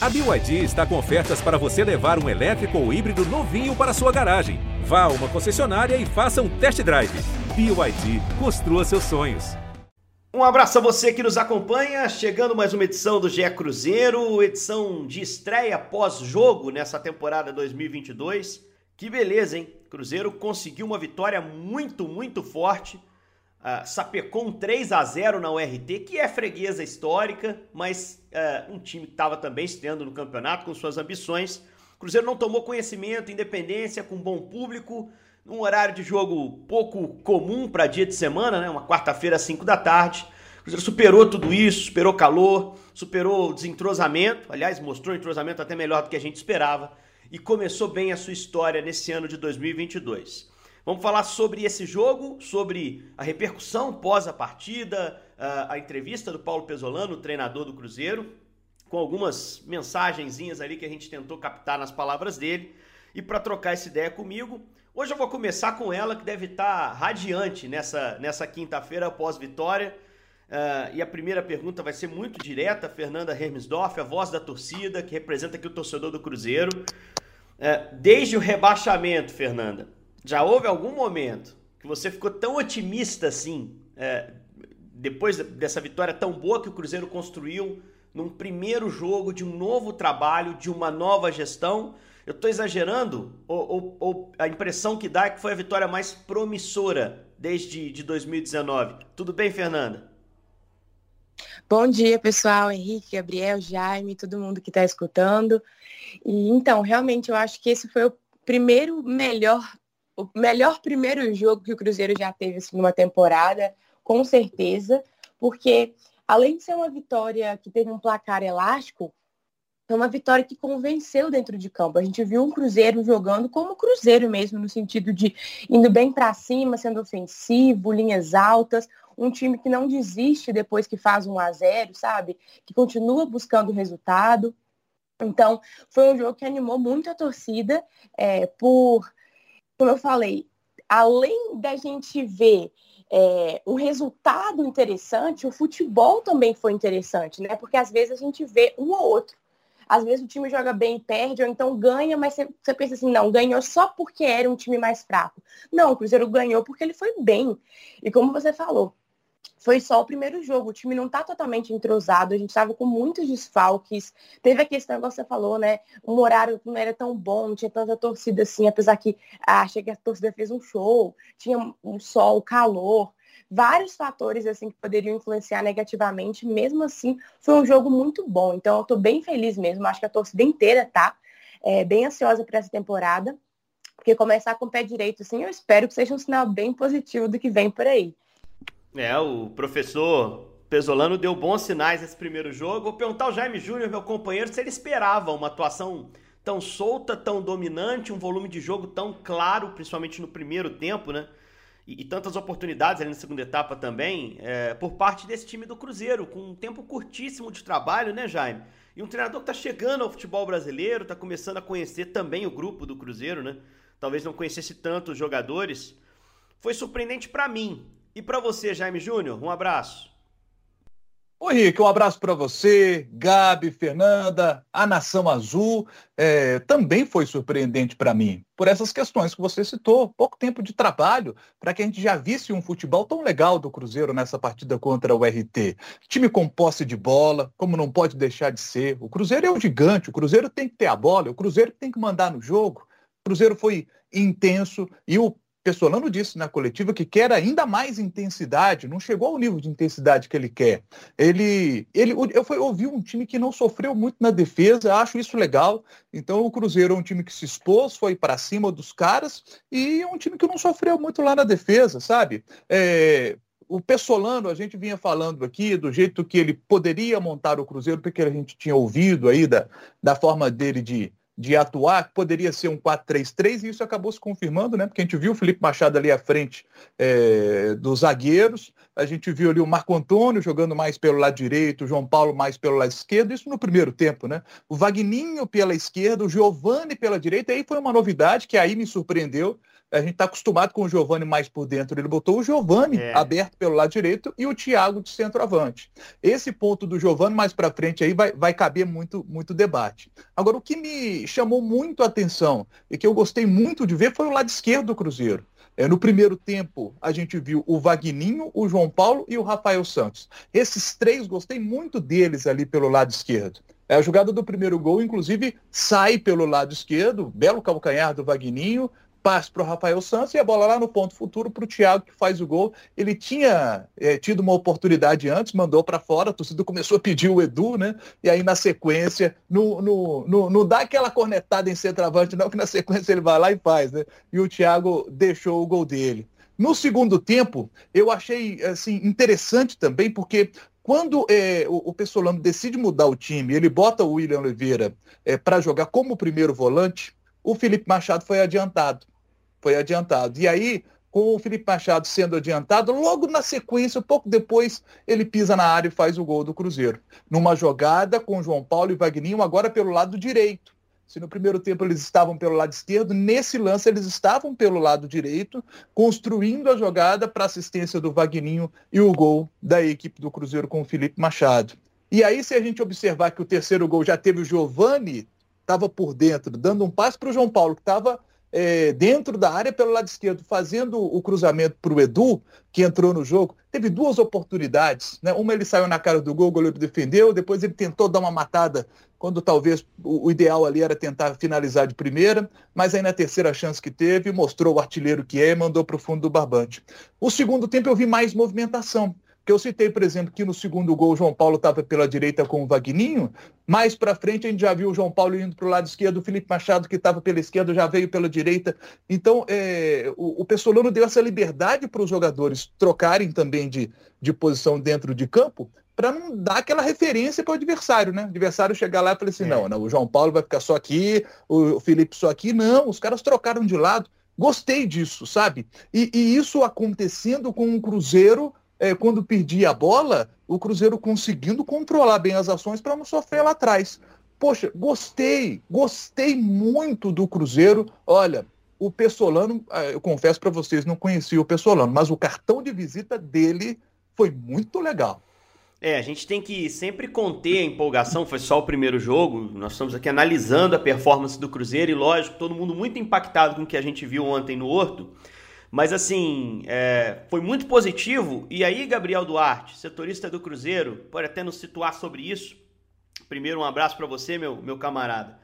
A BYD está com ofertas para você levar um elétrico ou híbrido novinho para sua garagem. Vá a uma concessionária e faça um test drive. BYD, construa seus sonhos. Um abraço a você que nos acompanha, chegando mais uma edição do GE Cruzeiro, edição de estreia pós-jogo nessa temporada 2022. Que beleza, hein? Cruzeiro conseguiu uma vitória muito, muito forte Uh, sapecou um 3 a 0 na URT, que é freguesa histórica, mas uh, um time que estava também estreando no campeonato com suas ambições. O Cruzeiro não tomou conhecimento, independência, com bom público, num horário de jogo pouco comum para dia de semana, né? uma quarta-feira às 5 da tarde. O Cruzeiro superou tudo isso, superou calor, superou desentrosamento, aliás, mostrou entrosamento até melhor do que a gente esperava, e começou bem a sua história nesse ano de 2022. Vamos falar sobre esse jogo, sobre a repercussão pós a partida, a, entrevista do Paulo Pesolano, treinador do Cruzeiro, com algumas mensagenzinhas ali que a gente tentou captar nas palavras dele. E para trocar essa ideia comigo, hoje eu vou começar com ela, que deve estar tá radiante nessa, nessa quinta-feira após vitória. Uh, e a primeira pergunta vai ser muito direta, Fernanda Hermesdorf, a voz da torcida, que representa aqui o torcedor do Cruzeiro. Uh, desde o rebaixamento, Fernanda, já houve algum momento que você ficou tão otimista assim, é, depois dessa vitória tão boa que o Cruzeiro construiu num primeiro jogo de um novo trabalho, de uma nova gestão? Eu estou exagerando? Ou, ou, ou, a impressão que dá é que foi a vitória mais promissora desde de 2019? Tudo bem, Fernanda? Bom dia, pessoal. Henrique, Gabriel, Jaime, todo mundo que está escutando. E então, realmente, eu acho que esse foi o primeiro melhor o melhor primeiro jogo que o Cruzeiro já teve assim, numa temporada, com certeza, porque além de ser uma vitória que teve um placar elástico, é uma vitória que convenceu dentro de campo. A gente viu um Cruzeiro jogando como Cruzeiro mesmo, no sentido de indo bem para cima, sendo ofensivo, linhas altas, um time que não desiste depois que faz um a 0 sabe? Que continua buscando resultado. Então, foi um jogo que animou muito a torcida é, por como eu falei, além da gente ver é, um resultado interessante, o futebol também foi interessante, né? Porque às vezes a gente vê um ou outro. Às vezes o time joga bem e perde, ou então ganha, mas você, você pensa assim, não, ganhou só porque era um time mais fraco. Não, o Cruzeiro ganhou porque ele foi bem. E como você falou, foi só o primeiro jogo. O time não está totalmente entrosado. A gente estava com muitos desfalques. Teve a questão que você falou, né? Um horário não era tão bom, não tinha tanta torcida assim, apesar que ah, achei que a torcida fez um show, tinha um sol, calor. Vários fatores assim que poderiam influenciar negativamente. Mesmo assim, foi um jogo muito bom. Então, eu estou bem feliz mesmo. Acho que a torcida inteira tá é, bem ansiosa para essa temporada. Porque começar com o pé direito, assim, eu espero que seja um sinal bem positivo do que vem por aí. É, o professor Pesolano deu bons sinais nesse primeiro jogo. Vou perguntar ao Jaime Júnior, meu companheiro, se ele esperava uma atuação tão solta, tão dominante, um volume de jogo tão claro, principalmente no primeiro tempo, né? E, e tantas oportunidades ali na segunda etapa também, é, por parte desse time do Cruzeiro, com um tempo curtíssimo de trabalho, né, Jaime? E um treinador que está chegando ao futebol brasileiro, está começando a conhecer também o grupo do Cruzeiro, né? Talvez não conhecesse tanto os jogadores. Foi surpreendente para mim e para você, Jaime Júnior, um abraço. Oi, Rick, um abraço para você, Gabi, Fernanda, a Nação Azul. É, também foi surpreendente para mim, por essas questões que você citou. Pouco tempo de trabalho para que a gente já visse um futebol tão legal do Cruzeiro nessa partida contra o RT. Time com posse de bola, como não pode deixar de ser. O Cruzeiro é um gigante, o Cruzeiro tem que ter a bola, o Cruzeiro tem que mandar no jogo. O Cruzeiro foi intenso e o Pessolano disse na coletiva que quer ainda mais intensidade, não chegou ao nível de intensidade que ele quer. Ele, ele eu fui um time que não sofreu muito na defesa, acho isso legal. Então o Cruzeiro é um time que se expôs, foi para cima dos caras e é um time que não sofreu muito lá na defesa, sabe? É, o Pessolano, a gente vinha falando aqui do jeito que ele poderia montar o Cruzeiro, porque a gente tinha ouvido aí da, da forma dele de, de atuar, que poderia ser um 4-3-3, e isso acabou se confirmando, né? Porque a gente viu o Felipe Machado ali à frente é, dos zagueiros, a gente viu ali o Marco Antônio jogando mais pelo lado direito, o João Paulo mais pelo lado esquerdo, isso no primeiro tempo, né? O Vagninho pela esquerda, o Giovani pela direita, aí foi uma novidade que aí me surpreendeu, A gente está acostumado com o Giovani mais por dentro. Ele botou o Giovani é. aberto pelo lado direito e o Thiago de centroavante. Esse ponto do Giovani mais para frente aí vai, vai caber muito, muito debate. Agora, o que me chamou muito a atenção e que eu gostei muito de ver foi o lado esquerdo do Cruzeiro. É, no primeiro tempo, a gente viu o Vagninho, o João Paulo e o Rafael Santos. Esses três, gostei muito deles ali pelo lado esquerdo. É, a jogada do primeiro gol, inclusive, sai pelo lado esquerdo, belo calcanhar do Vagninho, passe para o Rafael Santos e a bola lá no ponto futuro para o Thiago que faz o gol. Ele tinha é, tido uma oportunidade antes, mandou para fora, a torcida começou a pedir o Edu, né? E aí na sequência, no, no, no, não dá aquela cornetada em centroavante, não, que na sequência ele vai lá e faz, né? E o Thiago deixou o gol dele. No segundo tempo, eu achei assim interessante também, porque quando é, o, o Pessolano decide mudar o time, ele bota o William Oliveira é, para jogar como primeiro volante, o Felipe Machado foi adiantado foi adiantado. E aí, com o Felipe Machado sendo adiantado, logo na sequência, pouco depois, ele pisa na área e faz o gol do Cruzeiro. Numa jogada com João Paulo e Vagninho, agora pelo lado direito. Se no primeiro tempo eles estavam pelo lado esquerdo, nesse lance eles estavam pelo lado direito, construindo a jogada para assistência do Vagninho e o gol da equipe do Cruzeiro com o Felipe Machado. E aí, se a gente observar que o terceiro gol já teve o Giovani, estava por dentro, dando um passe para o João Paulo, que estava é, dentro da área pelo lado esquerdo, fazendo o cruzamento para o Edu, que entrou no jogo, teve duas oportunidades. Né? Uma ele saiu na cara do gol, o goleiro defendeu, depois ele tentou dar uma matada, quando talvez o, o ideal ali era tentar finalizar de primeira, mas aí na terceira chance que teve, mostrou o artilheiro que é e mandou para o fundo do barbante. O segundo tempo eu vi mais movimentação. Que eu citei, por exemplo, que no segundo gol o João Paulo estava pela direita com o Vagninho. Mais para frente a gente já viu o João Paulo indo para o lado esquerdo, o Felipe Machado, que estava pela esquerda, já veio pela direita. Então, é, o, o Pessolano deu essa liberdade para os jogadores trocarem também de, de posição dentro de campo, para não dar aquela referência para o adversário, né? O adversário chegar lá e falar assim: é. não, não, o João Paulo vai ficar só aqui, o Felipe só aqui. Não, os caras trocaram de lado. Gostei disso, sabe? E, e isso acontecendo com um Cruzeiro é, quando perdia a bola, o Cruzeiro conseguindo controlar bem as ações para não sofrer lá atrás. Poxa, gostei, gostei muito do Cruzeiro. Olha, o Pessolano, é, eu confesso para vocês, não conhecia o Pessolano, mas o cartão de visita dele foi muito legal. É, a gente tem que sempre conter a empolgação, foi só o primeiro jogo. Nós estamos aqui analisando a performance do Cruzeiro e, lógico, todo mundo muito impactado com o que a gente viu ontem no Horto. Mas assim, é, foi muito positivo. E aí, Gabriel Duarte, setorista do Cruzeiro, pode até nos situar sobre isso. Primeiro, um abraço para você, meu, meu camarada.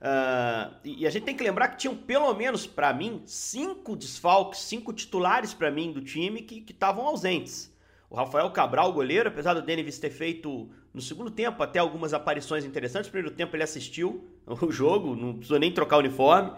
Uh, e a gente tem que lembrar que tinham pelo menos, para mim, cinco desfalques, cinco titulares para mim do time que estavam ausentes. O Rafael Cabral, goleiro, apesar do Denis ter feito no segundo tempo até algumas aparições interessantes, no primeiro tempo ele assistiu o jogo, não precisou nem trocar o uniforme.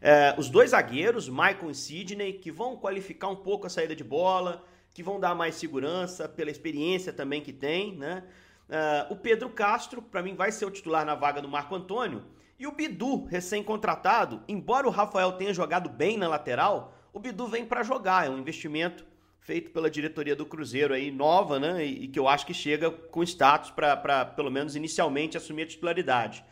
É, os dois zagueiros, Michael e Sidney, que vão qualificar um pouco a saída de bola, que vão dar mais segurança pela experiência também que tem, né? É, o Pedro Castro, para mim, vai ser o titular na vaga do Marco Antônio. E o Bidu, recém-contratado, embora o Rafael tenha jogado bem na lateral, o Bidu vem para jogar. É um investimento feito pela diretoria do Cruzeiro aí, nova, né? E, e que eu acho que chega com status para, pelo menos inicialmente, assumir a titularidade.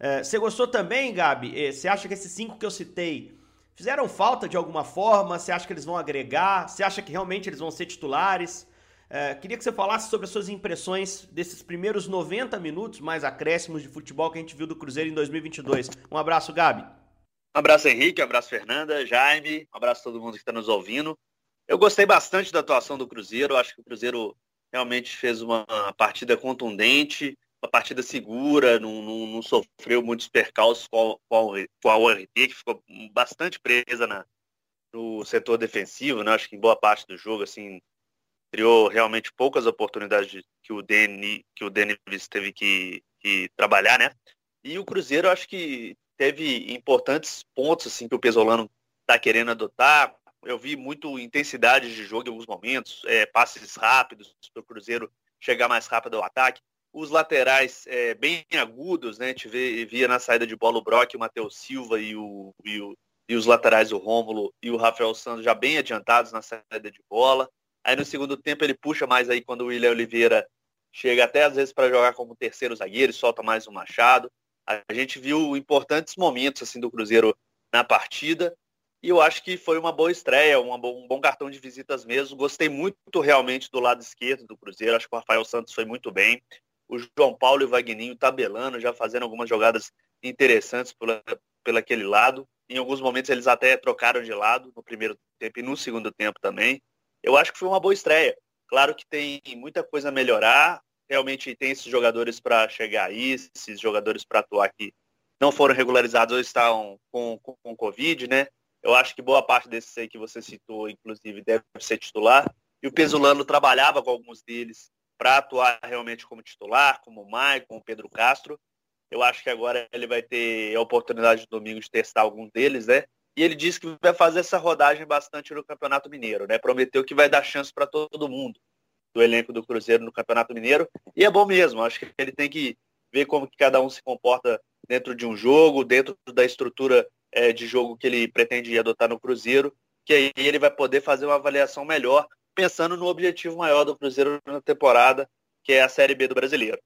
É, você gostou também, Gabi? É, você acha que esses cinco que eu citei fizeram falta de alguma forma? Você acha que eles vão agregar? Você acha que realmente eles vão ser titulares? É, queria que você falasse sobre as suas impressões desses primeiros 90 minutos mais acréscimos de futebol que a gente viu do Cruzeiro em 2022. Um abraço, Gabi. Um abraço, Henrique. Um abraço, Fernanda, Jaime. Um abraço a todo mundo que está nos ouvindo. Eu gostei bastante da atuação do Cruzeiro. Acho que o Cruzeiro realmente fez uma partida contundente uma partida segura, não, não, não sofreu muitos percalços com a, com URT, que ficou bastante presa na, no setor defensivo, né? Acho que em boa parte do jogo, assim, criou realmente poucas oportunidades que o Denis, que o Denis teve que, que trabalhar, né? E o Cruzeiro, acho que teve importantes pontos, assim, que o Pesolano está querendo adotar. Eu vi muito intensidade de jogo em alguns momentos, é, passes rápidos para o Cruzeiro chegar mais rápido ao ataque os laterais é, bem agudos, né? A gente vê, via na saída de bola o Brock, o Matheus Silva e, o, e, o, e os laterais o Rômulo e o Rafael Santos já bem adiantados na saída de bola. Aí no segundo tempo ele puxa mais aí quando o William Oliveira chega até às vezes para jogar como terceiro zagueiro, solta mais o Machado. A gente viu importantes momentos assim do Cruzeiro na partida. E eu acho que foi uma boa estreia, um bom cartão de visitas mesmo. Gostei muito realmente do lado esquerdo do Cruzeiro. Acho que o Rafael Santos foi muito bem. O João Paulo e o Vagninho tabelando, já fazendo algumas jogadas interessantes por, pelo aquele lado. Em alguns momentos eles até trocaram de lado no primeiro tempo e no segundo tempo também. Eu acho que foi uma boa estreia. Claro que tem muita coisa a melhorar. Realmente tem esses jogadores para chegar aí, esses jogadores para atuar que não foram regularizados ou estão com, com, com Covid, né? Eu acho que boa parte desses aí que você citou, inclusive, deve ser titular. E o Pesolano trabalhava com alguns deles para atuar realmente como titular, como o Maicon, o Pedro Castro. Eu acho que agora ele vai ter a oportunidade de domingo de testar alguns deles, né? E ele disse que vai fazer essa rodagem bastante no Campeonato Mineiro, né? Prometeu que vai dar chance para todo mundo do elenco do Cruzeiro no Campeonato Mineiro. E é bom mesmo, acho que ele tem que ver como que cada um se comporta dentro de um jogo, dentro da estrutura é, de jogo que ele pretende adotar no Cruzeiro, que aí ele vai poder fazer uma avaliação melhor, pensando no objetivo maior do Cruzeiro na temporada, que é a Série B do Brasileiro.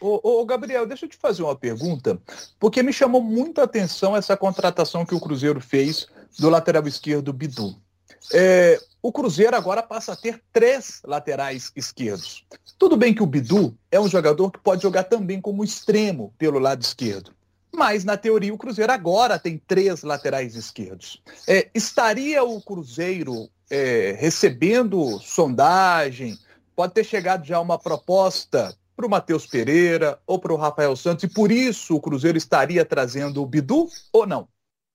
Ô, ô, Gabriel, deixa eu te fazer uma pergunta, porque me chamou muito a atenção essa contratação que o Cruzeiro fez do lateral esquerdo Bidu. É, o Cruzeiro agora passa a ter três laterais esquerdos. Tudo bem que o Bidu é um jogador que pode jogar também como extremo pelo lado esquerdo. Mas, na teoria, o Cruzeiro agora tem três laterais esquerdos. É, estaria o Cruzeiro é, recebendo sondagem? Pode ter chegado já uma proposta para o Matheus Pereira ou para o Rafael Santos e por isso o Cruzeiro estaria trazendo o Bidu ou não?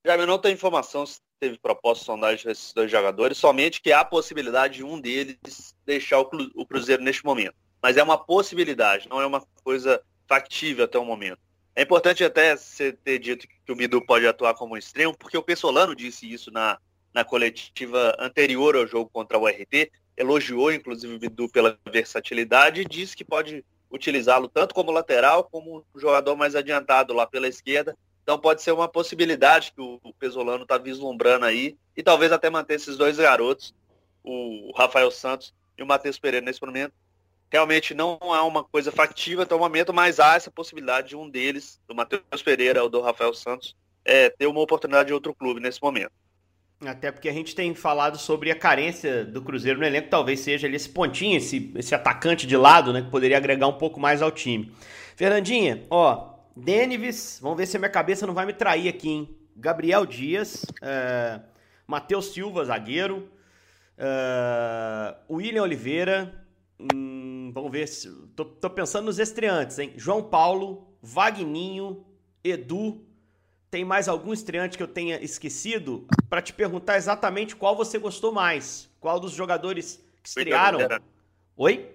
Já não tenho informação se teve proposta de sondagem desses dois jogadores, somente que há a possibilidade de um deles deixar o Cruzeiro neste momento. Mas é uma possibilidade, não é uma coisa factível até o momento. É importante até você ter dito que o Bidu pode atuar como extremo, porque o Pessolano disse isso na, na coletiva anterior ao jogo contra o RT, elogiou inclusive o Bidu pela versatilidade e disse que pode utilizá-lo tanto como lateral como um jogador mais adiantado lá pela esquerda. Então pode ser uma possibilidade que o Pesolano está vislumbrando aí e talvez até manter esses dois garotos, o Rafael Santos e o Matheus Pereira nesse momento, realmente não há uma coisa factível até o momento, mas há essa possibilidade de um deles, do Matheus Pereira ou do Rafael Santos, é, ter uma oportunidade de outro clube nesse momento. Até porque a gente tem falado sobre a carência do Cruzeiro no elenco, talvez seja esse pontinho, esse, esse atacante de lado, né, que poderia agregar um pouco mais ao time. Fernandinha, ó, Denives, vamos ver se a minha cabeça não vai me trair aqui, hein? Gabriel Dias, é, Matheus Silva, zagueiro, é, William Oliveira, Hum, vamos ver se. Tô, tô, pensando nos estreantes, hein? João Paulo, Vagninho, Edu. Tem mais algum estreante que eu tenha esquecido? Para te perguntar exatamente qual você gostou mais. Qual dos jogadores que estrearam. Oi?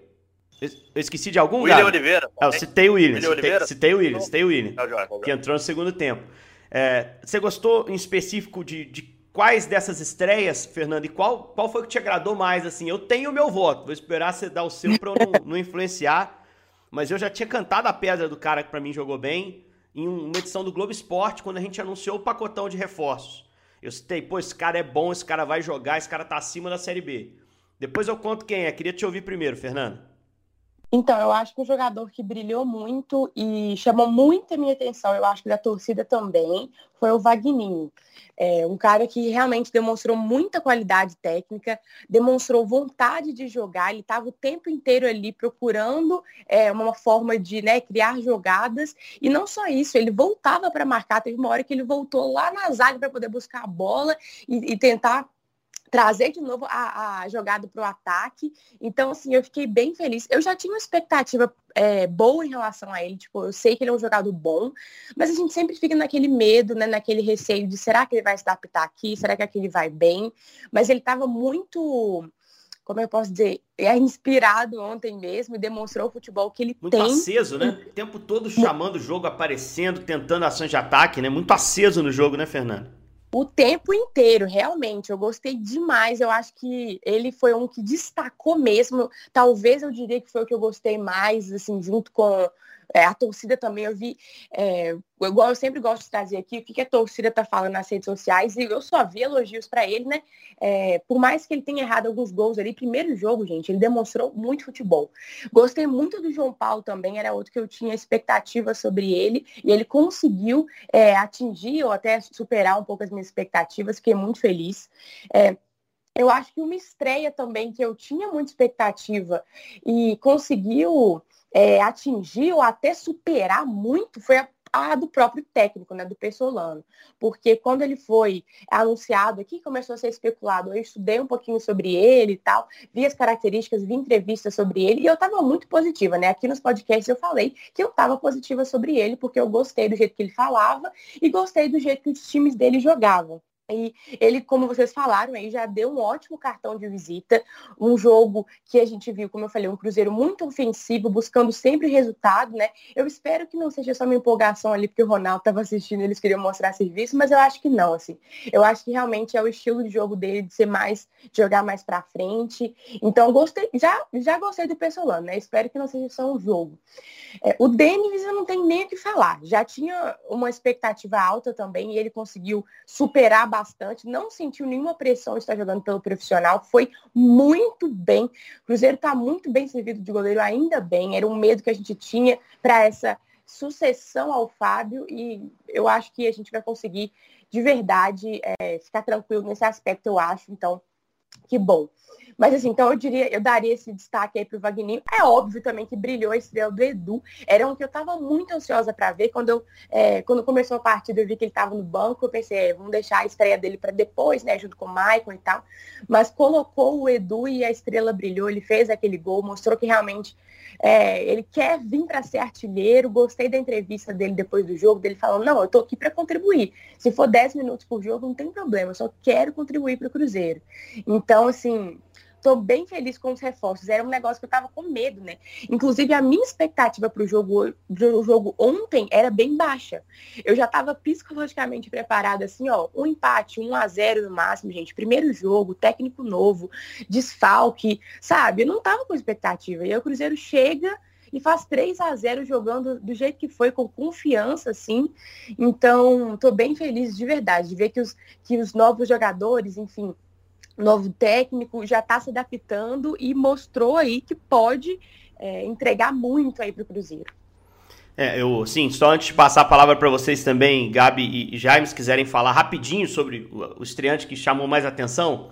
Eu esqueci de algum, William Oliveira. É, eu citei o William. William citei, citei, o William, citei o William. Que entrou no segundo tempo. É, você gostou em específico de, de quais dessas estreias, Fernando, e qual, qual foi que te agradou mais? Assim, eu tenho o meu voto, vou esperar você dar o seu para eu não, não, influenciar, mas eu já tinha cantado a pedra do cara que para mim jogou bem em uma edição do Globo Esporte, quando a gente anunciou o pacotão de reforços. Eu citei, pô, esse cara é bom, esse cara vai jogar, esse cara tá acima da Série B. Depois eu conto quem é, queria te ouvir primeiro, Fernando. Então, eu acho que um jogador que brilhou muito e chamou muito a minha atenção, eu acho que da torcida também, foi o Vagninho. É um cara que realmente demonstrou muita qualidade técnica, demonstrou vontade de jogar, ele estava o tempo inteiro ali procurando é, uma forma de né, criar jogadas, e não só isso, ele voltava para marcar, teve uma hora que ele voltou lá na zaga para poder buscar a bola e, e tentar trazer de novo a, a jogada para o ataque. Então, assim, eu fiquei bem feliz. Eu já tinha uma expectativa é, boa em relação a ele. Tipo, eu sei que ele é um jogador bom, mas a gente sempre fica naquele medo, né, naquele receio de será que ele vai se adaptar aqui? Será que aqui ele vai bem? Mas ele estava muito como eu posso dizer, é inspirado ontem mesmo e demonstrou o futebol que ele muito tem. Muito aceso, né? O tempo todo chamando o jogo, aparecendo, tentando ações de ataque, né? Muito aceso no jogo, né, Fernando? O tempo inteiro, realmente. Eu gostei demais. Eu acho que ele foi um que destacou mesmo. Talvez eu diria que foi o que eu gostei mais, assim, junto com é, a torcida também, eu vi, é, igual eu sempre gosto de trazer aqui, o que, que a torcida tá falando nas redes sociais, e eu só vi elogios para ele, né? É, por mais que ele tenha errado alguns gols ali, primeiro jogo, gente, ele demonstrou muito futebol. Gostei muito do João Paulo também, era outro que eu tinha expectativa sobre ele, e ele conseguiu é, atingir ou até superar um pouco as minhas expectativas, fiquei muito feliz. É, eu acho que uma estreia também que eu tinha muita expectativa e conseguiu é, atingir ou até superar muito foi a, a, do próprio técnico, né, do Pessolano. Porque quando ele foi anunciado aqui, começou a ser especulado, eu estudei um pouquinho sobre ele e tal, vi as características, vi entrevistas sobre ele e eu estava muito positiva, né? Aqui nos podcasts eu falei que eu estava positiva sobre ele, porque eu gostei do jeito que ele falava e gostei do jeito que os times dele jogavam. E ele, como vocês falaram, aí já deu um ótimo cartão de visita, um jogo que a gente viu, como eu falei, um Cruzeiro muito ofensivo, buscando sempre resultado, né? Eu espero que não seja só uma empolgação ali, porque o Ronaldo estava assistindo, eles queriam mostrar serviço, mas eu acho que não, assim. Eu acho que realmente é o estilo de jogo dele de ser mais, de jogar mais para frente. Então, gostei, já, já gostei do Pessolano, né? Espero que não seja só um jogo. É, o Denis eu não tenho nem o que falar. Já tinha uma expectativa alta também e ele conseguiu superar bastante, não sentiu nenhuma pressão de estar jogando pelo profissional, foi muito bem. O Cruzeiro está muito bem servido de goleiro, ainda bem, era um medo que a gente tinha para essa sucessão ao Fábio e eu acho que a gente vai conseguir de verdade é, ficar tranquilo nesse aspecto, eu acho. Então, que bom. Mas assim, então eu diria, eu daria esse destaque aí pro Vagninho. É óbvio também que brilhou a estrela do Edu. Era um que eu tava muito ansiosa para ver. Quando, eu, é, quando começou a partida, eu vi que ele tava no banco. Eu pensei, é, vamos deixar a estreia dele para depois, né? Junto com o Maicon e tal. Mas colocou o Edu e a estrela brilhou. Ele fez aquele gol, mostrou que realmente é, ele quer vir para ser artilheiro. Gostei da entrevista dele depois do jogo, dele falando, não, eu tô aqui para contribuir. Se for 10 minutos por jogo, não tem problema, eu só quero contribuir para o Cruzeiro. Então, assim, Estou bem feliz com os reforços. Era um negócio que eu estava com medo, né? Inclusive, a minha expectativa para o jogo, jogo ontem era bem baixa. Eu já estava psicologicamente preparada, assim, ó, um empate, 1 a 0 no máximo, gente. Primeiro jogo, técnico novo, desfalque, sabe? Eu não estava com expectativa. E aí o Cruzeiro chega e faz 3 a 0 jogando do jeito que foi, com confiança, assim. Então, estou bem feliz de verdade, de ver que os, que os novos jogadores, enfim, novo técnico, já está se adaptando e mostrou aí que pode é, entregar muito aí para o Cruzeiro. É, eu, sim, só antes de passar a palavra para vocês também, Gabi e Jaime, se quiserem falar rapidinho sobre o, o estreante que chamou mais atenção,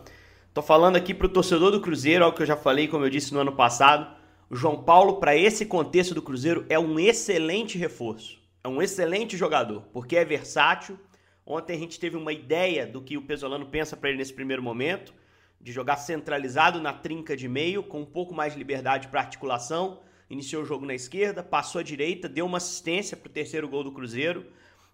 tô falando aqui para o torcedor do Cruzeiro, algo que eu já falei, como eu disse no ano passado, o João Paulo, para esse contexto do Cruzeiro, é um excelente reforço, é um excelente jogador, porque é versátil, Ontem a gente teve uma ideia do que o Pesolano pensa para ele nesse primeiro momento, de jogar centralizado na trinca de meio, com um pouco mais de liberdade para articulação. Iniciou o jogo na esquerda, passou à direita, deu uma assistência para o terceiro gol do Cruzeiro.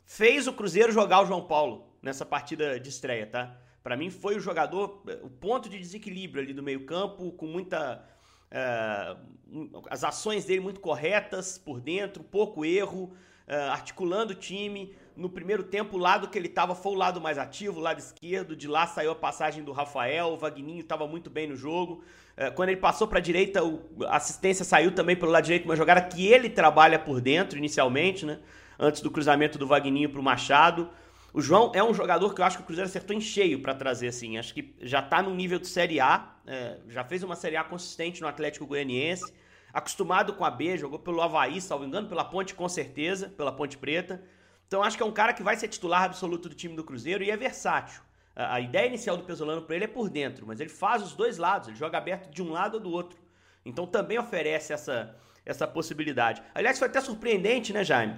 Fez o Cruzeiro jogar o João Paulo nessa partida de estreia, tá? Para mim foi o jogador, o ponto de desequilíbrio ali do meio-campo, com muita. Uh, as ações dele muito corretas por dentro, pouco erro, uh, articulando o time no primeiro tempo, o lado que ele estava foi o lado mais ativo, o lado esquerdo. De lá saiu a passagem do Rafael, o Vagninho estava muito bem no jogo. É, quando ele passou para a direita, a assistência saiu também pelo lado direito, uma jogada que ele trabalha por dentro inicialmente, né? Antes do cruzamento do Vagninho para o Machado. O João é um jogador que eu acho que o Cruzeiro acertou em cheio para trazer assim. Acho que já está no nível de Série A, é, já fez uma Série A consistente no Atlético Goianiense. Acostumado com a B, jogou pelo Havaí, salvo engano, pela Ponte com certeza, pela Ponte Preta. Então acho que é um cara que vai ser titular absoluto do time do Cruzeiro e é versátil. A, ideia inicial do Pesolano para ele é por dentro, mas ele faz os dois lados, ele joga aberto de um lado ou do outro. Então também oferece essa, essa possibilidade. Aliás, foi até surpreendente, né, Jaime?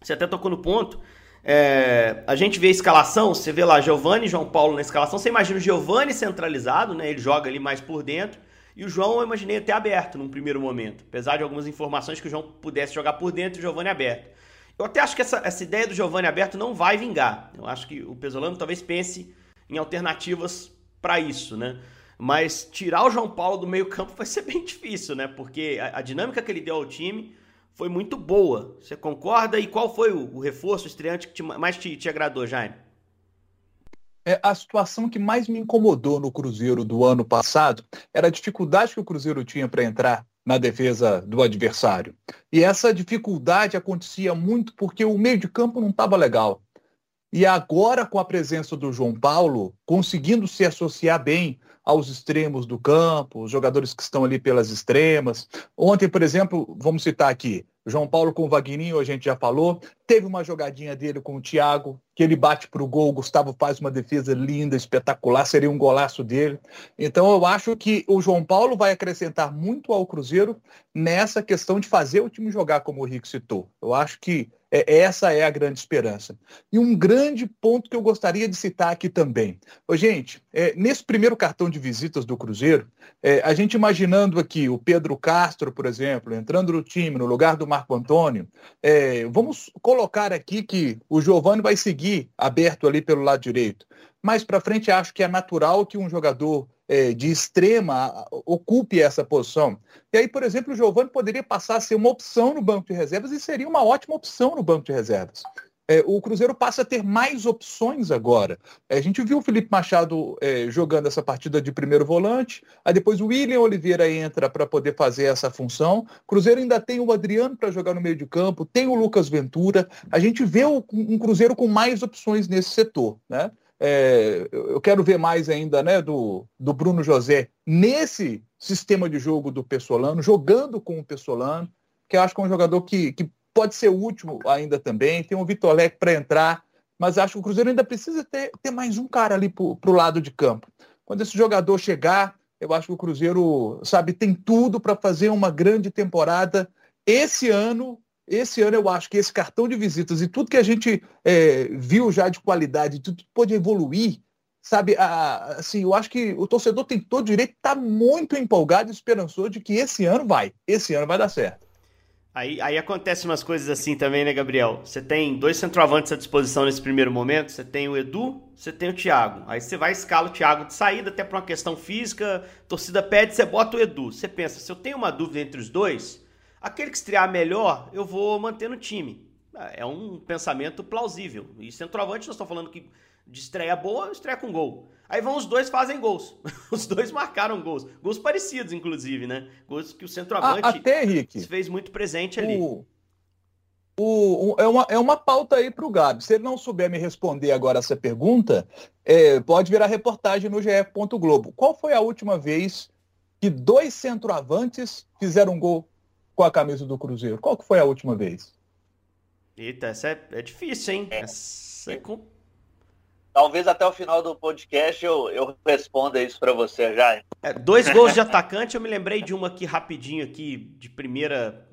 Você até tocou no ponto. É, a gente vê a escalação, você vê lá Giovanni e João Paulo na escalação. Você imagina o Giovanni centralizado, né? Ele joga ali mais por dentro. E o João eu imaginei até aberto num primeiro momento. Apesar de algumas informações que o João pudesse jogar por dentro e o Giovanni aberto. Eu até acho que essa, essa ideia do Giovanni aberto não vai vingar. Eu acho que o Pesolano talvez pense em alternativas para isso, né? Mas tirar o João Paulo do meio-campo vai ser bem difícil, né? Porque a, a, dinâmica que ele deu ao time foi muito boa. Você concorda? E qual foi o, o reforço, o estreante que te, mais te, te agradou, Jaime? É, a situação que mais me incomodou no Cruzeiro do ano passado era a dificuldade que o Cruzeiro tinha para entrar na defesa do adversário. E essa dificuldade acontecia muito porque o meio de campo não estava legal. E agora, com a presença do João Paulo, conseguindo se associar bem aos extremos do campo, os jogadores que estão ali pelas extremas. Ontem, por exemplo, vamos citar aqui, João Paulo com o Vagninho, a gente já falou. Teve uma jogadinha dele com o Thiago, que ele bate para o gol, o Gustavo faz uma defesa linda, espetacular, seria um golaço dele. Então eu acho que o João Paulo vai acrescentar muito ao Cruzeiro nessa questão de fazer o time jogar, como o Rick citou. Eu acho que é, essa é a grande esperança. E um grande ponto que eu gostaria de citar aqui também. Ô, gente, é, nesse primeiro cartão de visitas do Cruzeiro, é, a gente imaginando aqui o Pedro Castro, por exemplo, entrando no time no lugar do Marco Antônio, é, vamos colocar aqui que o Giovani vai seguir aberto ali pelo lado direito. Mais para frente, acho que é natural que um jogador é, de extrema ocupe essa posição. E aí, por exemplo, o Giovani poderia passar a ser uma opção no banco de reservas e seria uma ótima opção no banco de reservas. É, o Cruzeiro passa a ter mais opções agora. É, a gente viu o Felipe Machado é, jogando essa partida de primeiro volante, aí depois o William Oliveira entra para poder fazer essa função. O Cruzeiro ainda tem o Adriano para jogar no meio de campo, tem o Lucas Ventura. A gente vê um Cruzeiro com mais opções nesse setor. Né? É, eu quero ver mais ainda né, do, do Bruno José nesse sistema de jogo do Pessolano, jogando com o Pessolano, que eu acho que é um jogador que, que pode ser último ainda também. Tem o Vitor Leque para entrar, mas acho que o Cruzeiro ainda precisa ter, ter mais um cara ali para o lado de campo. Quando esse jogador chegar, eu acho que o Cruzeiro, sabe, tem tudo para fazer uma grande temporada. Esse ano esse ano eu acho que esse cartão de visitas e tudo que a gente é, viu já de qualidade, tudo pode evoluir, sabe? assim, eu acho que o torcedor tem todo direito de estar tá muito empolgado e esperançoso de que esse ano vai, esse ano vai dar certo. Aí, aí acontece umas coisas assim também, né, Gabriel? Você tem dois centroavantes à disposição nesse primeiro momento, você tem o Edu, você tem o Thiago. Aí você vai escala o Thiago de saída, até por uma questão física, torcida pede, você bota o Edu. Você pensa, se eu tenho uma dúvida entre os dois, Aquele que estrear melhor, eu vou manter no time. É um pensamento plausível. E centroavante, nós estamos falando que de estreia boa, estreia com gol. Aí vão os dois fazem gols. Os dois marcaram gols. Gols parecidos, inclusive, né? Gols que o centroavante até, Henrique, fez muito presente ali. O, o, é, uma, é uma pauta aí para o Gabi. Se ele não souber me responder agora essa pergunta, é, pode virar reportagem no GE. Globo. Qual foi a última vez que dois centroavantes fizeram um gol com a camisa do Cruzeiro? Qual que foi a última vez? Eita, essa é, é difícil, hein? É. Essa é com... Talvez até o final do podcast eu, eu responda isso para você já. É, dois gols de atacante, eu me lembrei de uma aqui rapidinho aqui, de primeira.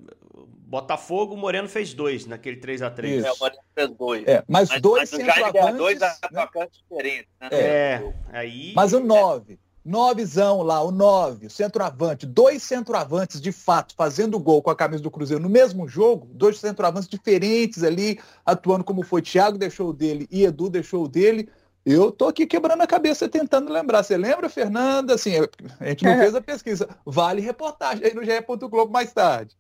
Botafogo, o Moreno fez dois naquele 3x3. É, o Moreno fez dois. É, mas, mas dois mas centroavantes... dois atacantes né? diferentes. Né? É, é, aí... Mas o 9, Novezão lá, o nove, o centroavante, dois centroavantes de fato fazendo gol com a camisa do Cruzeiro no mesmo jogo, dois centroavantes diferentes ali, atuando como foi. Thiago deixou o dele e Edu deixou o dele. Eu tô aqui quebrando a cabeça tentando lembrar. Você lembra, Fernanda? Assim, a gente não fez a pesquisa. Vale reportagem aí no GE. Globo mais tarde.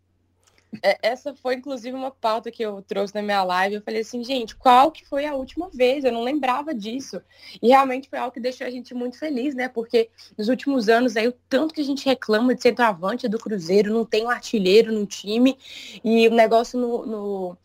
É, essa foi, inclusive, uma pauta que eu trouxe na minha live. Eu falei assim, gente, qual que foi a última vez? Eu não lembrava disso. E realmente foi algo que deixou a gente muito feliz, né? Porque nos últimos anos aí, o tanto que a gente reclama de centroavante do Cruzeiro, não tem um artilheiro no time, e o negócio no, no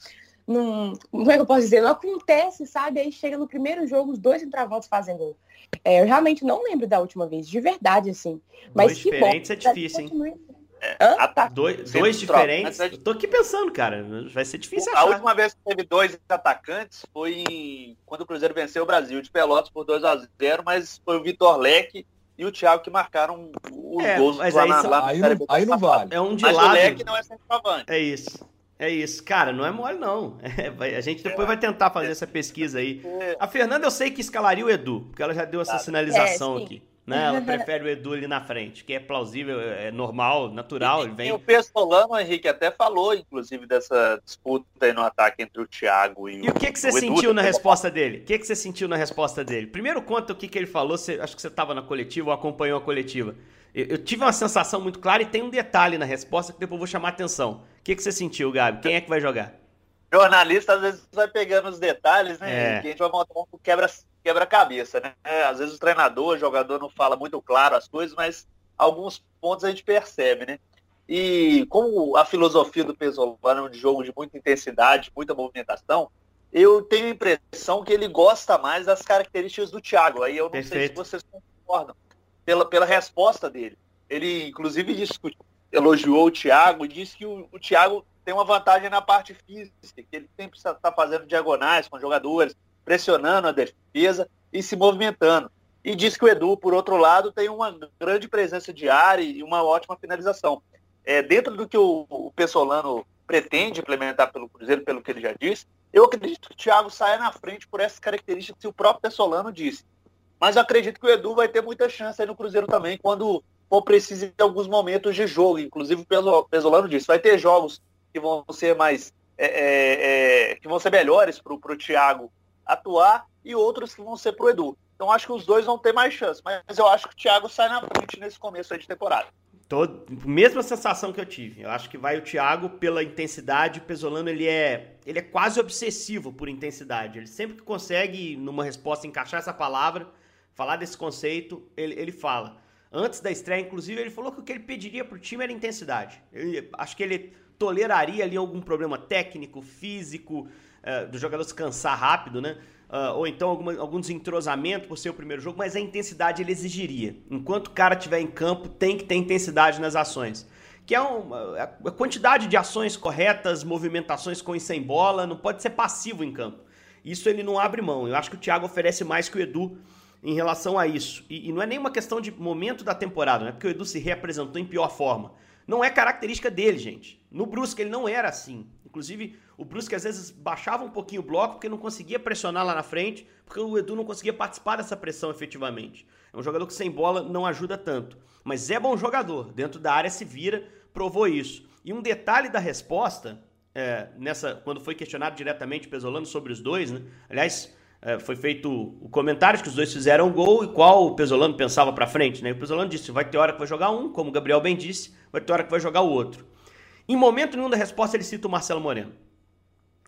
não, como é que eu posso dizer? Não acontece, sabe? Aí chega no primeiro jogo, os dois centroavantes fazem gol. É, eu realmente não lembro da última vez, de verdade, assim. Mas Dois diferentes bom, é difícil, hein? É, tá. dois, dois diferentes. Troca. Tô aqui pensando, cara. Vai ser difícil A última vez que teve dois atacantes foi quando o Cruzeiro venceu o Brasil de Pelotas por 2 a 0 mas foi o Vitor Leque e o Thiago que marcaram os é, gols mas aí, na, lá aí, não, aí não vale. É um de mas lado. o Leque não é centroavante. É isso. É isso. Cara, não é mole, não. É, a gente depois é. vai tentar fazer essa pesquisa aí. É. A Fernanda eu sei que escalaria o Edu, porque ela já deu essa sinalização é, aqui. Né? Ela prefere o Edu ali na frente, que é plausível, é normal, natural. E, vem... e o Pestolano, o Henrique, até falou, inclusive, dessa disputa aí no ataque entre o Thiago e, e o. E o que, que você sentiu na resposta dele? O que, que você sentiu na resposta dele? Primeiro conta o que, que ele falou, você, acho que você estava na coletiva ou acompanhou a coletiva. Eu, eu, tive uma sensação muito clara e tem um detalhe na resposta que depois eu vou chamar a atenção. O que, que você sentiu, Gabi? Quem é que vai jogar? Jornalista às vezes vai pegando os detalhes, né? É. A gente vai montar um quebra quebra-cabeça, né? É, às vezes o treinador, o jogador não fala muito claro as coisas, mas alguns pontos a gente percebe, né? E como a filosofia do Pesolano é um jogo de muita intensidade, muita movimentação, eu tenho a impressão que ele gosta mais das características do Thiago. Aí eu não Perfeito. sei se vocês concordam pela, pela resposta dele. Ele, inclusive, discutiu, elogiou o Thiago e disse que o, o Thiago tem uma vantagem na parte física, que ele sempre está fazendo diagonais com jogadores, pressionando a defesa e se movimentando. E diz que o Edu, por outro lado, tem uma grande presença de área e uma ótima finalização. É, dentro do que o, o Pessolano pretende implementar pelo Cruzeiro, pelo que ele já disse, eu acredito que o Thiago saia na frente por essas características que o próprio Pessolano disse. Mas eu acredito que o Edu vai ter muita chance aí no Cruzeiro também, quando for preciso em alguns momentos de jogo. Inclusive o Pesolano disse, vai ter jogos que vão ser mais. É, é, é, que vão ser melhores para o Thiago atuar e outros que vão ser para o Edu. Então acho que os dois vão ter mais chance. Mas eu acho que o Thiago sai na frente nesse começo de temporada. Tô, mesma sensação que eu tive. Eu acho que vai o Thiago pela intensidade. O Pesolano ele é, ele é quase obsessivo por intensidade. Ele sempre que consegue, numa resposta, encaixar essa palavra, falar desse conceito, ele, ele fala. Antes da estreia, inclusive, ele falou que o que ele pediria para o time era intensidade. Acho que ele toleraria ali algum problema técnico, físico, uh, do jogador se cansar rápido, né? Uh, ou então alguma, algum desentrosamento por ser o primeiro jogo, mas a intensidade ele exigiria. Enquanto o cara estiver em campo, tem que ter intensidade nas ações. Que é uma, a quantidade de ações corretas, movimentações com e sem bola, não pode ser passivo em campo. Isso ele não abre mão. Eu acho que o Thiago oferece mais que o Edu em relação a isso. E, e não é nenhuma questão de momento da temporada, não é porque o Edu se reapresentou em pior forma. Não é característica dele, gente. No Brusque ele não era assim. Inclusive, o Brusque às vezes baixava um pouquinho o bloco porque não conseguia pressionar lá na frente, porque o Edu não conseguia participar dessa pressão efetivamente. É um jogador que sem bola não ajuda tanto. Mas é bom jogador, dentro da área se vira, provou isso. E um detalhe da resposta, é, nessa quando foi questionado diretamente Pesolano sobre os dois, né? Aliás, é, foi feito o comentário que os dois fizeram o gol e qual o Pesolano pensava para frente, né? O Pesolano disse: vai ter hora que vai jogar um, como o Gabriel bem disse, vai ter hora que vai jogar o outro. Em momento nenhum da resposta ele cita o Marcelo Moreno.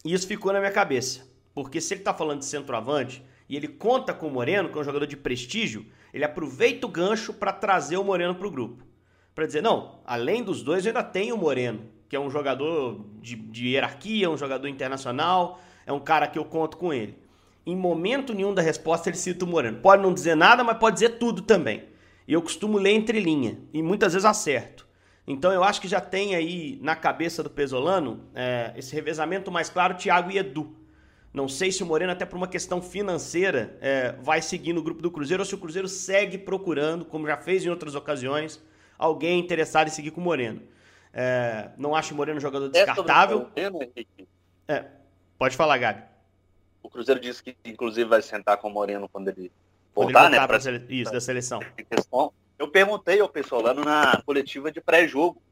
E isso ficou na minha cabeça, porque se ele está falando de centroavante e ele conta com o Moreno, que é um jogador de prestígio, ele aproveita o gancho para trazer o Moreno para o grupo. Para dizer, não, além dos dois eu ainda tenho o Moreno, que é um jogador de, de hierarquia, um jogador internacional, é um cara que eu conto com ele. Em momento nenhum da resposta ele cita o Moreno. Pode não dizer nada, mas pode dizer tudo também. E eu costumo ler entre linha, e muitas vezes acerto. Então eu acho que já tem aí na cabeça do Pesolano é, esse revezamento mais claro, Thiago e Edu. Não sei se o Moreno, até por uma questão financeira, é, vai seguir no grupo do Cruzeiro ou se o Cruzeiro segue procurando, como já fez em outras ocasiões, alguém interessado em seguir com o Moreno. É, não acho o Moreno jogador descartável. É Moreno, é, pode falar, Gabi. O Cruzeiro disse que, inclusive, vai sentar com o Moreno quando ele voltar, quando ele voltar né? Pra... Sele... Isso, da seleção. Eu perguntei ao pessoal lá na coletiva de pré-jogo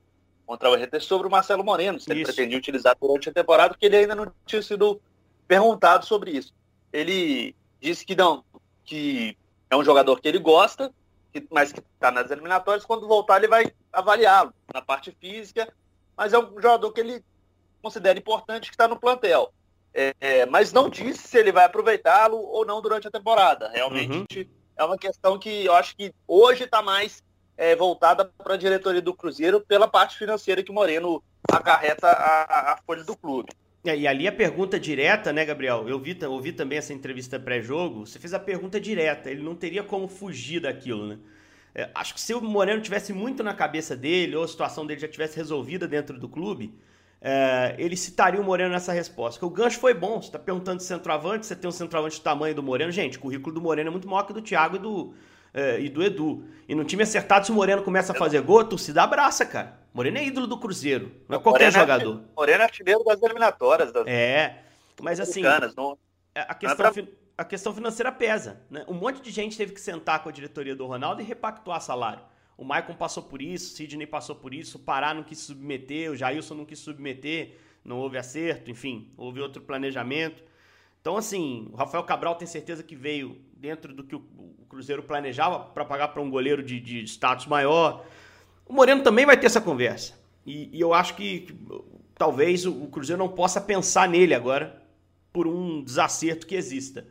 contra o RT sobre o Marcelo Moreno, se isso. ele pretendia utilizar durante a temporada, porque ele ainda não tinha sido perguntado sobre isso. Ele disse que não, que é um jogador que ele gosta, que, mas que está nas eliminatórias, quando voltar ele vai avaliá-lo na parte física, mas é um jogador que ele considera importante que está no plantel. É, é, mas não disse se ele vai aproveitá-lo ou não durante a temporada. Realmente uhum. É uma questão que eu acho que hoje está mais é, voltada para a diretoria do Cruzeiro pela parte financeira que o Moreno acarreta a, a folha do clube. É, e ali a pergunta direta, né, Gabriel? Eu vi, ouvi também essa entrevista pré-jogo. Você fez a pergunta direta. Ele não teria como fugir daquilo, né? É, acho que se o Moreno tivesse muito na cabeça dele, ou a situação dele já tivesse resolvida dentro do clube, é, ele citaria o Moreno nessa resposta. Porque o gancho foi bom. Você está perguntando de centroavante, você tem um centroavante do tamanho do Moreno. Gente, o currículo do Moreno é muito maior que o do Thiago e do, é, e do Edu. E no time acertado, se o Moreno começa a fazer gol, a torcida abraça, cara. Moreno é ídolo do Cruzeiro, não é qualquer Moreno é jogador. É, Moreno é artilheiro das eliminatórias. Das... É, mas assim, não... É, a, questão, é pra... a questão financeira pesa. Né? Um monte de gente teve que sentar com a diretoria do Ronaldo e repactuar salário. O Maicon passou por isso, o Sidney passou por isso, o Pará não quis submeter, o Jailson não quis submeter, não houve acerto, enfim, houve outro planejamento. Então, assim, o Rafael Cabral tem certeza que veio dentro do que o Cruzeiro planejava para pagar para um goleiro de, de, status maior. O Moreno também vai ter essa conversa. E, e eu acho que, que talvez o, o, Cruzeiro não possa pensar nele agora por um desacerto que exista.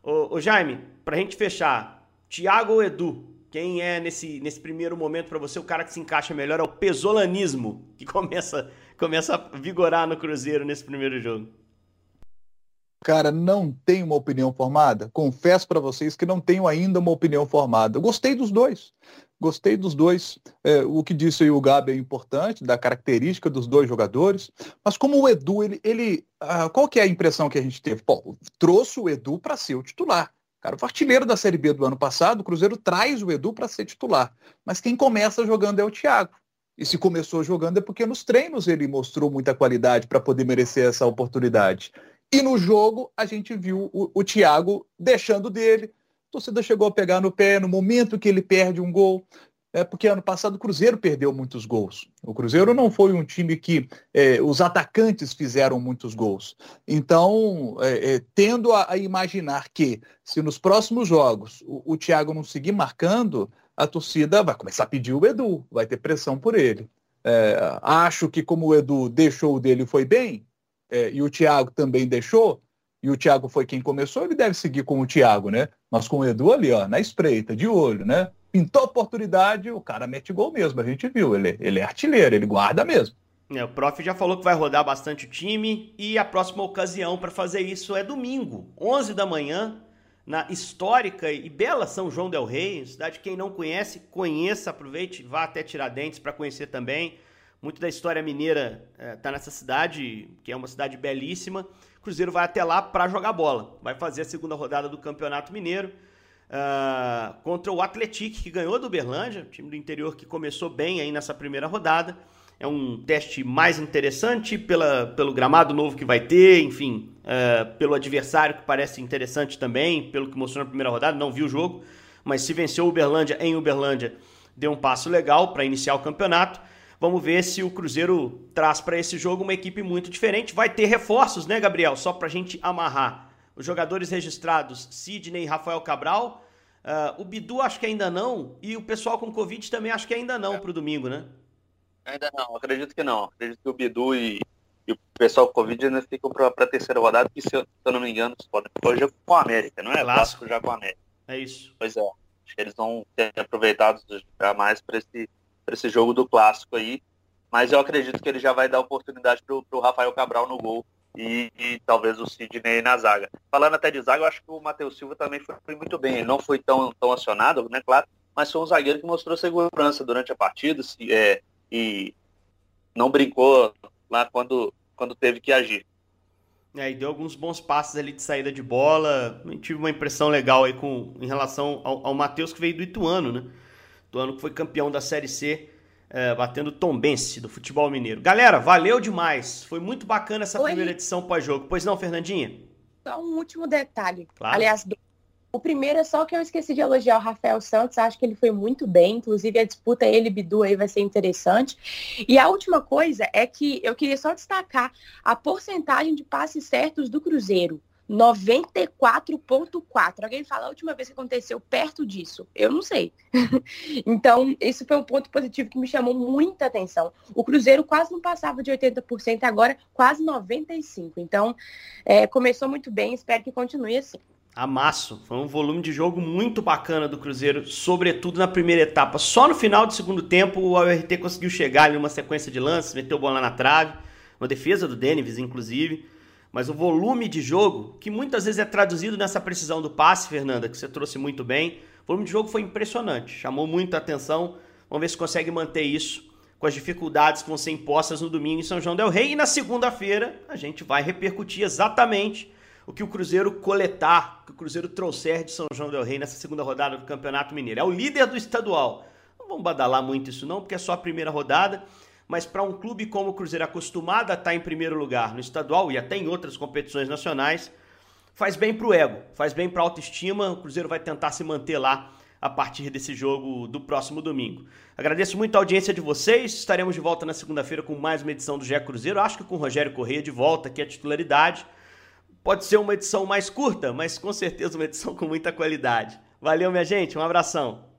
Ô, ô Jaime, para a gente fechar, Thiago ou Edu Quem é, nesse, nesse primeiro momento para você, o cara que se encaixa melhor é o pesolanismo, que começa, começa a vigorar no Cruzeiro nesse primeiro jogo. Cara, não tenho uma opinião formada. Confesso para vocês que não tenho ainda uma opinião formada. Gostei dos dois. Gostei dos dois. É, o que disse aí o Gabi é importante, da característica dos dois jogadores. Mas como o Edu, ele. ele ah, qual que é a impressão que a gente teve? Pô, trouxe o Edu para ser o titular. Cara, o artilheiro da Série B do ano passado, o Cruzeiro traz o Edu para ser titular. Mas quem começa jogando é o Thiago. E se começou jogando é porque nos treinos ele mostrou muita qualidade para poder merecer essa oportunidade. E no jogo a gente viu o, o Thiago deixando dele, torcida chegou a pegar no pé no momento que ele perde um gol. É porque ano passado o Cruzeiro perdeu muitos gols. O Cruzeiro não foi um time que é, os atacantes fizeram muitos gols. Então, é, é, tendo a, a, imaginar que se nos próximos jogos o, o Thiago não seguir marcando, a torcida vai começar a pedir o Edu, vai ter pressão por ele. É, acho que como o Edu deixou o dele foi bem, é, e o Thiago também deixou, e o Thiago foi quem começou, ele deve seguir com o Thiago, né? Mas com o Edu ali, ó, na espreita, de olho, né? Pintou a oportunidade, o cara mete gol mesmo, a gente viu. Ele, ele é artilheiro, ele guarda mesmo. É, o prof já falou que vai rodar bastante o time e a próxima ocasião para fazer isso é domingo, 11 da manhã, na histórica e bela São João del Rei, cidade que quem não conhece, conheça, aproveite, vá até Tiradentes para conhecer também. Muito da história mineira está é, nessa cidade, que é uma cidade belíssima. Cruzeiro vai até lá para jogar bola. Vai fazer a segunda rodada do Campeonato Mineiro uh, contra o Atlético, que ganhou do Uberlândia, time do interior que começou bem aí nessa primeira rodada. É um teste mais interessante pela, pelo gramado novo que vai ter, enfim, uh, pelo adversário que parece interessante também, pelo que mostrou na primeira rodada. Não vi o jogo, mas se venceu o Uberlândia em Uberlândia, deu um passo legal para iniciar o campeonato. Vamos ver se o Cruzeiro traz para esse jogo uma equipe muito diferente. Vai ter reforços, né, Gabriel? Só para a gente amarrar. Os jogadores registrados, Sidney e Rafael Cabral. Uh, o Bidu acho que ainda não. E o pessoal com Covid também acho que ainda não é. para o domingo, né? Ainda não, acredito que não. Acredito que o Bidu e, e o pessoal com Covid ainda ficam para a terceira rodada, que se eu, se eu, não me engano, hoje é com a América, não é? Clássico já com a América. É isso. Pois é. Acho que eles vão ter aproveitado já mais para esse para esse jogo do clássico aí. Mas eu acredito que ele já vai dar oportunidade para o Rafael Cabral no gol e, e, talvez o Sidney na zaga. Falando até de zaga, eu acho que o Matheus Silva também foi, foi, muito bem. Ele não foi tão, tão acionado, né, claro, mas foi um zagueiro que mostrou segurança durante a partida se, é, e não brincou lá quando, quando teve que agir. É, e deu alguns bons passes ali de saída de bola. Eu tive uma impressão legal aí com, em relação ao, ao Matheus que veio do Ituano, né? do ano que foi campeão da Série C, é, batendo Tombense do futebol mineiro. Galera, valeu demais. Foi muito bacana essa Oi. primeira edição pós-jogo. Pois não, Fernandinha? Só um último detalhe. Claro. Aliás, o primeiro é só que eu esqueci de elogiar o Rafael Santos, acho que ele foi muito bem, inclusive a disputa ele Bidu aí vai ser interessante. E a última coisa é que eu queria só destacar a porcentagem de passes certos do Cruzeiro. 94,4. Alguém fala a última vez que aconteceu perto disso? Eu não sei. então, esse foi um ponto positivo que me chamou muita atenção. O Cruzeiro quase não passava de 80%, agora quase 95%. Então, é, começou muito bem, espero que continue assim. Amasso. Foi um volume de jogo muito bacana do Cruzeiro, sobretudo na primeira etapa. Só no final do segundo tempo o ART conseguiu chegar em uma sequência de lances, meteu bola na trave, uma defesa do Denis, inclusive mas o volume de jogo, que muitas vezes é traduzido nessa precisão do passe, Fernanda, que você trouxe muito bem, o volume de jogo foi impressionante, chamou muita atenção. Vamos ver se consegue manter isso com as dificuldades que vão ser impostas no domingo em São João del Rei. E na segunda-feira a gente vai repercutir exatamente o que o Cruzeiro coletar, o que o Cruzeiro trouxer de São João del Rei nessa segunda rodada do Campeonato Mineiro. É o líder do estadual. Não vamos badalar muito isso não, porque é só a primeira rodada mas para um clube como o Cruzeiro, acostumado a estar tá em primeiro lugar no estadual e até em outras competições nacionais, faz bem para o ego, faz bem para a autoestima. O Cruzeiro vai tentar se manter lá a partir desse jogo do próximo domingo. Agradeço muito a audiência de vocês. Estaremos de volta na segunda-feira com mais uma edição do GE Cruzeiro. Acho que com o Rogério Corrêa de volta aqui a titularidade. Pode ser uma edição mais curta, mas com certeza uma edição com muita qualidade. Valeu, minha gente. Um abração.